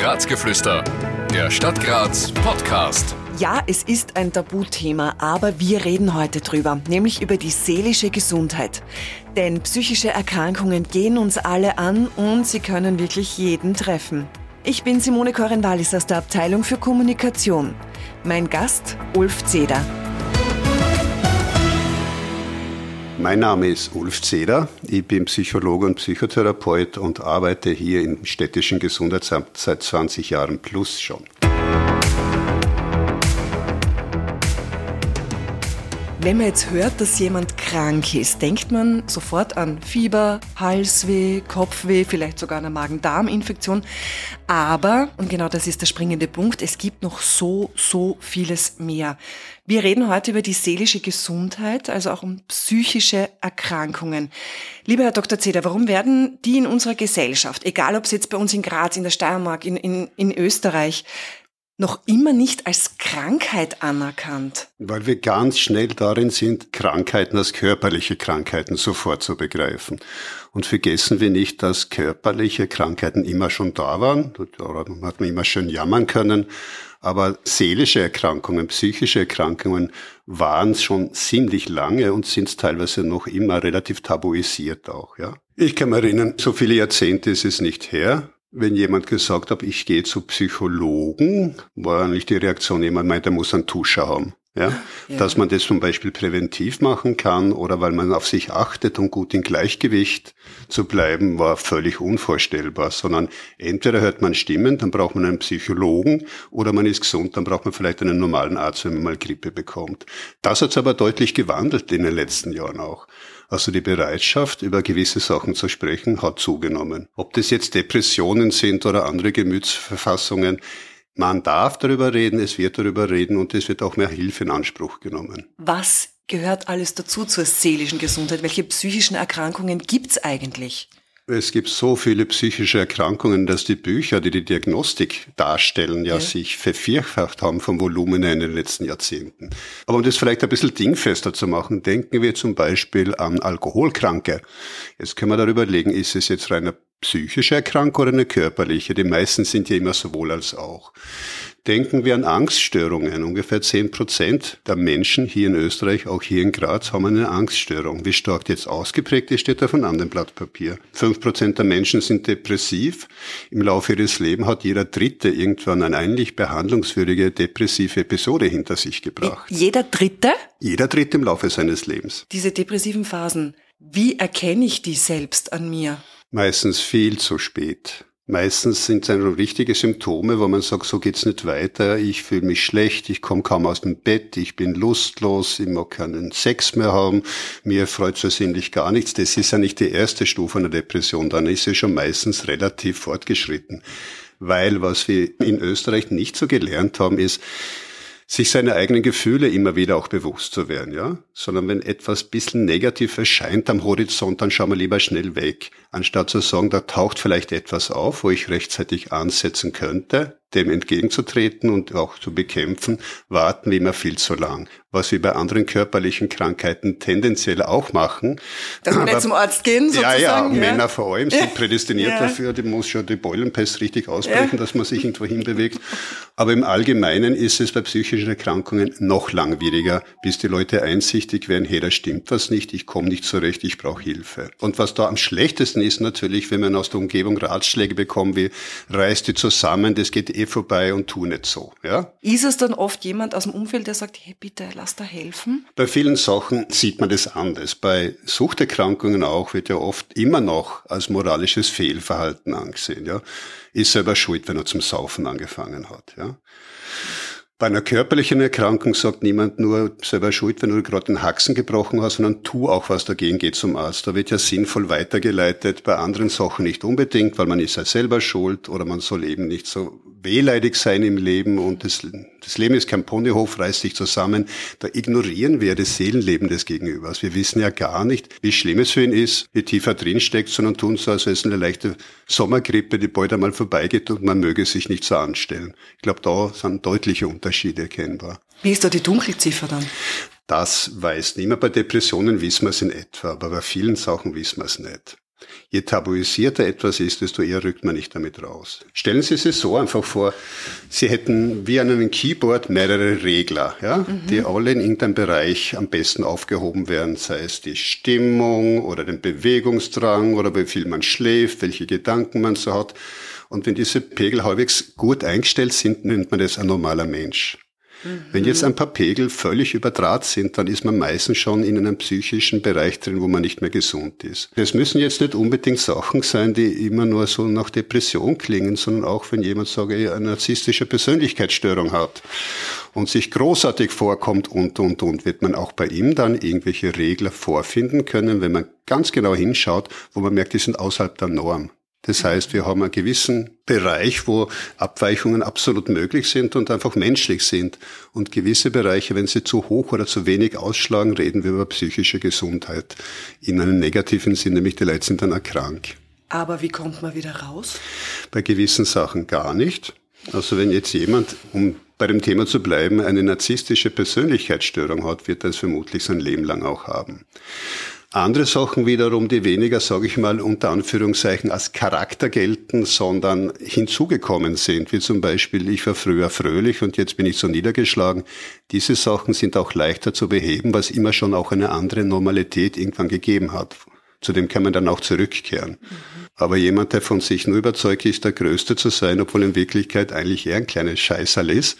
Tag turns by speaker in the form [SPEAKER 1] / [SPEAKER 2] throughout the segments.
[SPEAKER 1] Grazgeflüster, der Stadt Graz Podcast.
[SPEAKER 2] Ja, es ist ein Tabuthema, aber wir reden heute drüber, nämlich über die seelische Gesundheit. Denn psychische Erkrankungen gehen uns alle an und sie können wirklich jeden treffen. Ich bin Simone Korenwalis aus der Abteilung für Kommunikation. Mein Gast Ulf Zeder.
[SPEAKER 3] Mein Name ist Ulf Zeder. Ich bin Psychologe und Psychotherapeut und arbeite hier im städtischen Gesundheitsamt seit 20 Jahren plus schon.
[SPEAKER 2] Wenn man jetzt hört, dass jemand krank ist, denkt man sofort an Fieber, Halsweh, Kopfweh, vielleicht sogar eine Magen-Darm-Infektion. Aber, und genau das ist der springende Punkt, es gibt noch so, so vieles mehr. Wir reden heute über die seelische Gesundheit, also auch um psychische Erkrankungen. Lieber Herr Dr. Zeder, warum werden die in unserer Gesellschaft, egal ob es jetzt bei uns in Graz, in der Steiermark, in, in, in Österreich, noch immer nicht als Krankheit anerkannt?
[SPEAKER 3] Weil wir ganz schnell darin sind, Krankheiten als körperliche Krankheiten sofort zu begreifen. Und vergessen wir nicht, dass körperliche Krankheiten immer schon da waren. Daran hat man immer schön jammern können. Aber seelische Erkrankungen, psychische Erkrankungen waren schon ziemlich lange und sind teilweise noch immer relativ tabuisiert auch, ja. Ich kann mich erinnern, so viele Jahrzehnte ist es nicht her. Wenn jemand gesagt hat, ich gehe zu Psychologen, war eigentlich die Reaktion, jemand meint, er muss einen Tuscher haben. Ja? ja? Dass man das zum Beispiel präventiv machen kann oder weil man auf sich achtet, um gut in Gleichgewicht zu bleiben, war völlig unvorstellbar, sondern entweder hört man Stimmen, dann braucht man einen Psychologen oder man ist gesund, dann braucht man vielleicht einen normalen Arzt, wenn man mal Grippe bekommt. Das hat es aber deutlich gewandelt in den letzten Jahren auch. Also die Bereitschaft, über gewisse Sachen zu sprechen, hat zugenommen. Ob das jetzt Depressionen sind oder andere Gemütsverfassungen, man darf darüber reden, es wird darüber reden und es wird auch mehr Hilfe in Anspruch genommen.
[SPEAKER 2] Was gehört alles dazu zur seelischen Gesundheit? Welche psychischen Erkrankungen gibt's eigentlich?
[SPEAKER 3] Es gibt so viele psychische Erkrankungen, dass die Bücher, die die Diagnostik darstellen, ja, ja. sich vervierfacht haben vom Volumen in den letzten Jahrzehnten. Aber um das vielleicht ein bisschen dingfester zu machen, denken wir zum Beispiel an Alkoholkranke. Jetzt können wir darüber legen, ist es jetzt reine psychische Erkrankung oder eine körperliche? Die meisten sind ja immer sowohl als auch. Denken wir an Angststörungen. Ungefähr zehn Prozent der Menschen hier in Österreich, auch hier in Graz, haben eine Angststörung. Wie stark die jetzt ausgeprägt ist, steht auf einem anderen Blatt Papier. Fünf Prozent der Menschen sind depressiv. Im Laufe ihres Lebens hat jeder Dritte irgendwann eine eigentlich behandlungswürdige depressive Episode hinter sich gebracht.
[SPEAKER 2] Jeder Dritte?
[SPEAKER 3] Jeder Dritte im Laufe seines Lebens.
[SPEAKER 2] Diese depressiven Phasen, wie erkenne ich die selbst an mir?
[SPEAKER 3] Meistens viel zu spät. Meistens sind es dann richtige Symptome, wo man sagt, so geht's nicht weiter, ich fühle mich schlecht, ich komme kaum aus dem Bett, ich bin lustlos, ich mag keinen Sex mehr haben, mir freut versehentlich gar nichts. Das ist ja nicht die erste Stufe einer Depression, dann ist sie schon meistens relativ fortgeschritten. Weil was wir in Österreich nicht so gelernt haben, ist, sich seine eigenen Gefühle immer wieder auch bewusst zu werden, ja. Sondern wenn etwas bisschen negativ erscheint am Horizont, dann schauen wir lieber schnell weg, anstatt zu sagen, da taucht vielleicht etwas auf, wo ich rechtzeitig ansetzen könnte, dem entgegenzutreten und auch zu bekämpfen, warten wir immer viel zu lang. Was wir bei anderen körperlichen Krankheiten tendenziell auch machen.
[SPEAKER 2] Dass wir nicht zum Arzt gehen,
[SPEAKER 3] sozusagen. Ja, ja, Männer vor allem sind prädestiniert ja. dafür, die muss schon die Beulenpest richtig ausbrechen, ja. dass man sich irgendwo hinbewegt. Aber im Allgemeinen ist es bei psychischen Erkrankungen noch langwieriger, bis die Leute einsichtig werden, hey, da stimmt was nicht, ich komme nicht zurecht, ich brauche Hilfe. Und was da am schlechtesten ist natürlich, wenn man aus der Umgebung Ratschläge bekommt, wie reiß die zusammen, das geht eh vorbei und tu nicht so. Ja?
[SPEAKER 2] Ist es dann oft jemand aus dem Umfeld, der sagt, hey bitte, lass da helfen?
[SPEAKER 3] Bei vielen Sachen sieht man das anders. Bei Suchterkrankungen auch wird ja oft immer noch als moralisches Fehlverhalten angesehen. Ja? Ist selber schuld, wenn er zum Saufen angefangen hat. Ja? Bei einer körperlichen Erkrankung sagt niemand nur selber schuld, wenn du gerade den Haxen gebrochen hast, sondern tu auch was dagegen, geh zum Arzt. Da wird ja sinnvoll weitergeleitet, bei anderen Sachen nicht unbedingt, weil man ist ja selber schuld oder man soll eben nicht so wehleidig sein im Leben und das, das Leben ist kein Ponyhof, reißt sich zusammen. Da ignorieren wir das Seelenleben des Gegenübers. Wir wissen ja gar nicht, wie schlimm es für ihn ist, wie tief er drinsteckt, sondern tun so, als wäre es eine leichte Sommergrippe, die bald einmal vorbeigeht und man möge sich nicht so anstellen. Ich glaube, da sind deutliche Unterschiede erkennbar.
[SPEAKER 2] Wie ist da die Dunkelziffer dann?
[SPEAKER 3] Das weiß niemand. Bei Depressionen wissen wir es in etwa, aber bei vielen Sachen wissen wir es nicht. Je tabuisierter etwas ist, desto eher rückt man nicht damit raus. Stellen Sie sich so einfach vor, Sie hätten wie an einem Keyboard mehrere Regler, ja, mhm. die alle in irgendeinem Bereich am besten aufgehoben werden, sei es die Stimmung oder den Bewegungsdrang oder wie viel man schläft, welche Gedanken man so hat. Und wenn diese Pegel halbwegs gut eingestellt sind, nennt man das ein normaler Mensch. Wenn jetzt ein paar Pegel völlig überdraht sind, dann ist man meistens schon in einem psychischen Bereich drin, wo man nicht mehr gesund ist. Es müssen jetzt nicht unbedingt Sachen sein, die immer nur so nach Depression klingen, sondern auch wenn jemand, sage ich, eine narzisstische Persönlichkeitsstörung hat und sich großartig vorkommt und, und, und, wird man auch bei ihm dann irgendwelche Regler vorfinden können, wenn man ganz genau hinschaut, wo man merkt, die sind außerhalb der Norm. Das heißt, wir haben einen gewissen Bereich, wo Abweichungen absolut möglich sind und einfach menschlich sind. Und gewisse Bereiche, wenn sie zu hoch oder zu wenig ausschlagen, reden wir über psychische Gesundheit. In einem negativen Sinn, nämlich die Leute sind dann erkrankt.
[SPEAKER 2] Aber wie kommt man wieder raus?
[SPEAKER 3] Bei gewissen Sachen gar nicht. Also wenn jetzt jemand, um bei dem Thema zu bleiben, eine narzisstische Persönlichkeitsstörung hat, wird er es vermutlich sein Leben lang auch haben. Andere Sachen wiederum, die weniger, sage ich mal, unter Anführungszeichen als Charakter gelten, sondern hinzugekommen sind, wie zum Beispiel, ich war früher fröhlich und jetzt bin ich so niedergeschlagen. Diese Sachen sind auch leichter zu beheben, was immer schon auch eine andere Normalität irgendwann gegeben hat. Zu dem kann man dann auch zurückkehren. Mhm. Aber jemand, der von sich nur überzeugt ist, der Größte zu sein, obwohl in Wirklichkeit eigentlich eher ein kleines Scheißerl ist,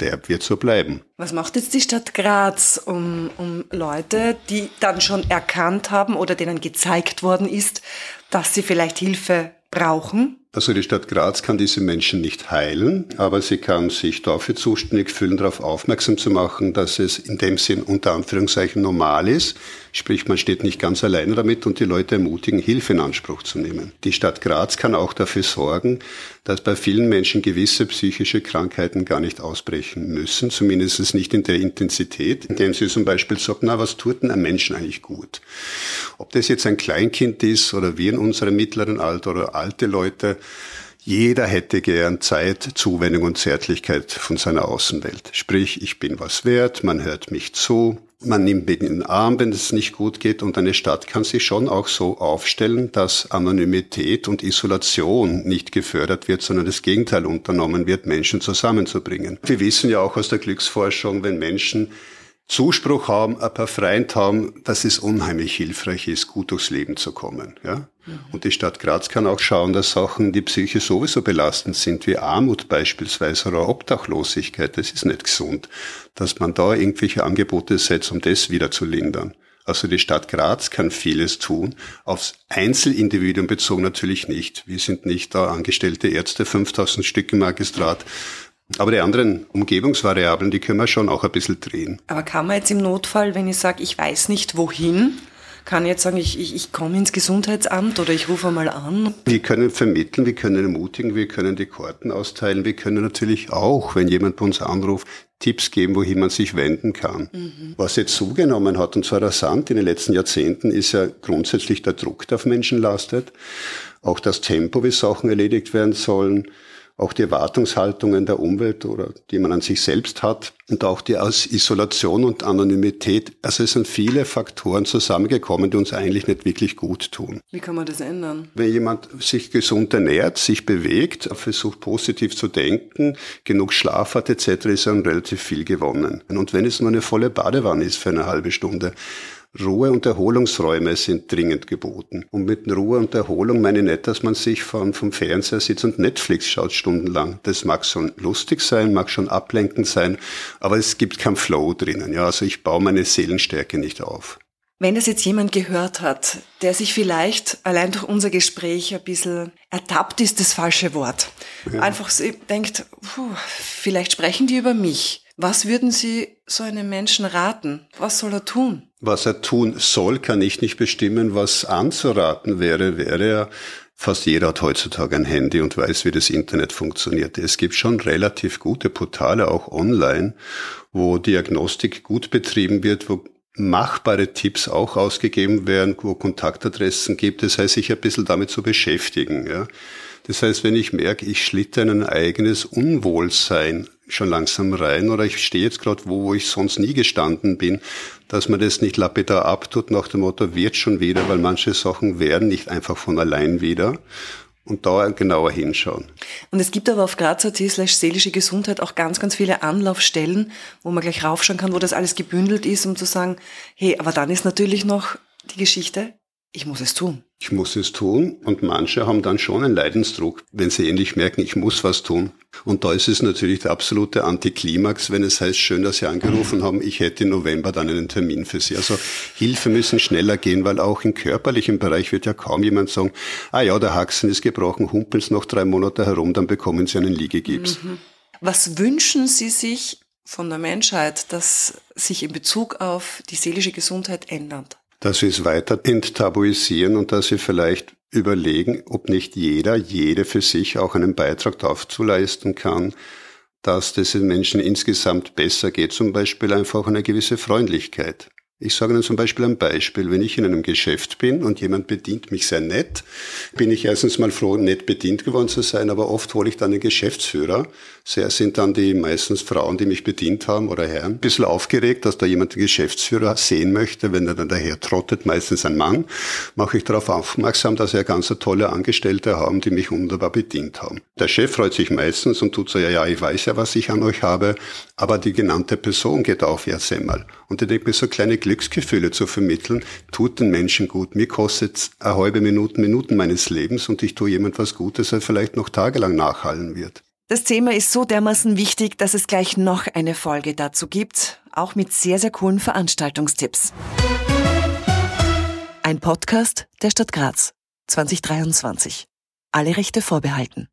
[SPEAKER 3] der wird so bleiben.
[SPEAKER 2] Was macht jetzt die Stadt Graz, um, um Leute, die dann schon erkannt haben oder denen gezeigt worden ist, dass sie vielleicht Hilfe brauchen?
[SPEAKER 3] Also die Stadt Graz kann diese Menschen nicht heilen, aber sie kann sich dafür zuständig fühlen, darauf aufmerksam zu machen, dass es in dem Sinn unter Anführungszeichen normal ist, Sprich, man steht nicht ganz alleine damit und die Leute ermutigen, Hilfe in Anspruch zu nehmen. Die Stadt Graz kann auch dafür sorgen, dass bei vielen Menschen gewisse psychische Krankheiten gar nicht ausbrechen müssen, zumindest nicht in der Intensität, indem sie zum Beispiel sagt, na, was tut denn ein Menschen eigentlich gut? Ob das jetzt ein Kleinkind ist oder wir in unserem mittleren Alter oder alte Leute, jeder hätte gern Zeit, Zuwendung und Zärtlichkeit von seiner Außenwelt. Sprich, ich bin was wert, man hört mich zu, man nimmt mit in den Arm, wenn es nicht gut geht. Und eine Stadt kann sich schon auch so aufstellen, dass Anonymität und Isolation nicht gefördert wird, sondern das Gegenteil unternommen wird, Menschen zusammenzubringen. Wir wissen ja auch aus der Glücksforschung, wenn Menschen Zuspruch haben, ein paar Freund haben, dass es unheimlich hilfreich ist, gut durchs Leben zu kommen. Ja? Mhm. Und die Stadt Graz kann auch schauen, dass Sachen, die Psyche sowieso belastend sind, wie Armut beispielsweise oder Obdachlosigkeit, das ist nicht gesund, dass man da irgendwelche Angebote setzt, um das wieder zu lindern. Also die Stadt Graz kann vieles tun, aufs Einzelindividuum bezogen natürlich nicht. Wir sind nicht da angestellte Ärzte, 5000 Stück im Magistrat, aber die anderen Umgebungsvariablen, die können wir schon auch ein bisschen drehen.
[SPEAKER 2] Aber kann man jetzt im Notfall, wenn ich sage, ich weiß nicht wohin, kann ich jetzt sagen, ich, ich, ich komme ins Gesundheitsamt oder ich rufe mal an?
[SPEAKER 3] Wir können vermitteln, wir können ermutigen, wir können die Karten austeilen, wir können natürlich auch, wenn jemand bei uns anruft, Tipps geben, wohin man sich wenden kann. Mhm. Was jetzt zugenommen hat, und zwar rasant in den letzten Jahrzehnten, ist ja grundsätzlich der Druck, der auf Menschen lastet, auch das Tempo, wie Sachen erledigt werden sollen, auch die Erwartungshaltungen der Umwelt oder die man an sich selbst hat und auch die aus Isolation und Anonymität. Also es sind viele Faktoren zusammengekommen, die uns eigentlich nicht wirklich gut tun.
[SPEAKER 2] Wie kann man das ändern?
[SPEAKER 3] Wenn jemand sich gesund ernährt, sich bewegt, versucht positiv zu denken, genug Schlaf hat etc., ist dann relativ viel gewonnen. Und wenn es nur eine volle Badewanne ist für eine halbe Stunde, Ruhe- und Erholungsräume sind dringend geboten. Und mit Ruhe und Erholung meine ich nicht, dass man sich vom, vom Fernseher sitzt und Netflix schaut stundenlang. Das mag schon lustig sein, mag schon ablenkend sein, aber es gibt kein Flow drinnen. Ja, also ich baue meine Seelenstärke nicht auf.
[SPEAKER 2] Wenn das jetzt jemand gehört hat, der sich vielleicht allein durch unser Gespräch ein bisschen ertappt ist, das falsche Wort, ja. einfach denkt, puh, vielleicht sprechen die über mich. Was würden Sie so einem Menschen raten? Was soll er tun?
[SPEAKER 3] Was er tun soll, kann ich nicht bestimmen. Was anzuraten wäre, wäre ja, fast jeder hat heutzutage ein Handy und weiß, wie das Internet funktioniert. Es gibt schon relativ gute Portale, auch online, wo Diagnostik gut betrieben wird, wo machbare Tipps auch ausgegeben werden, wo Kontaktadressen gibt. Das heißt, sich ein bisschen damit zu beschäftigen. Ja Das heißt, wenn ich merke, ich schlitte in ein eigenes Unwohlsein schon langsam rein oder ich stehe jetzt gerade wo, wo ich sonst nie gestanden bin, dass man das nicht lapidar abtut nach dem Motto, wird schon wieder, weil manche Sachen werden nicht einfach von allein wieder und da genauer hinschauen.
[SPEAKER 2] Und es gibt aber auf graz.at slash seelische Gesundheit auch ganz, ganz viele Anlaufstellen, wo man gleich raufschauen kann, wo das alles gebündelt ist, um zu sagen, hey, aber dann ist natürlich noch die Geschichte, ich muss es tun.
[SPEAKER 3] Ich muss es tun und manche haben dann schon einen Leidensdruck, wenn sie endlich merken, ich muss was tun. Und da ist es natürlich der absolute Antiklimax, wenn es heißt, schön, dass Sie angerufen haben, ich hätte im November dann einen Termin für Sie. Also Hilfe müssen schneller gehen, weil auch im körperlichen Bereich wird ja kaum jemand sagen, ah ja, der Haxen ist gebrochen, humpeln Sie noch drei Monate herum, dann bekommen Sie einen Liegegips. Mhm.
[SPEAKER 2] Was wünschen Sie sich von der Menschheit, dass sich in Bezug auf die seelische Gesundheit ändert?
[SPEAKER 3] Dass wir es weiter enttabuisieren und dass wir vielleicht überlegen, ob nicht jeder, jede für sich auch einen Beitrag dazu leisten kann, dass es den Menschen insgesamt besser geht, zum Beispiel einfach eine gewisse Freundlichkeit. Ich sage Ihnen zum Beispiel ein Beispiel. Wenn ich in einem Geschäft bin und jemand bedient mich sehr nett, bin ich erstens mal froh, nett bedient geworden zu sein, aber oft hole ich dann den Geschäftsführer. Sehr sind dann die meistens Frauen, die mich bedient haben oder Herren. Ein bisschen aufgeregt, dass da jemand den Geschäftsführer sehen möchte, wenn er dann daher trottet, meistens ein Mann, mache ich darauf aufmerksam, dass er ganz tolle Angestellte haben, die mich wunderbar bedient haben. Der Chef freut sich meistens und tut so, ja, ja, ich weiß ja, was ich an euch habe, aber die genannte Person geht auf erst einmal. Und ich denke mir, so kleine Glücksgefühle zu vermitteln, tut den Menschen gut. Mir kostet eine halbe Minute, Minuten meines Lebens und ich tue jemand was Gutes, der vielleicht noch tagelang nachhallen wird.
[SPEAKER 2] Das Thema ist so dermaßen wichtig, dass es gleich noch eine Folge dazu gibt, auch mit sehr, sehr coolen Veranstaltungstipps. Ein Podcast der Stadt Graz 2023. Alle Rechte vorbehalten.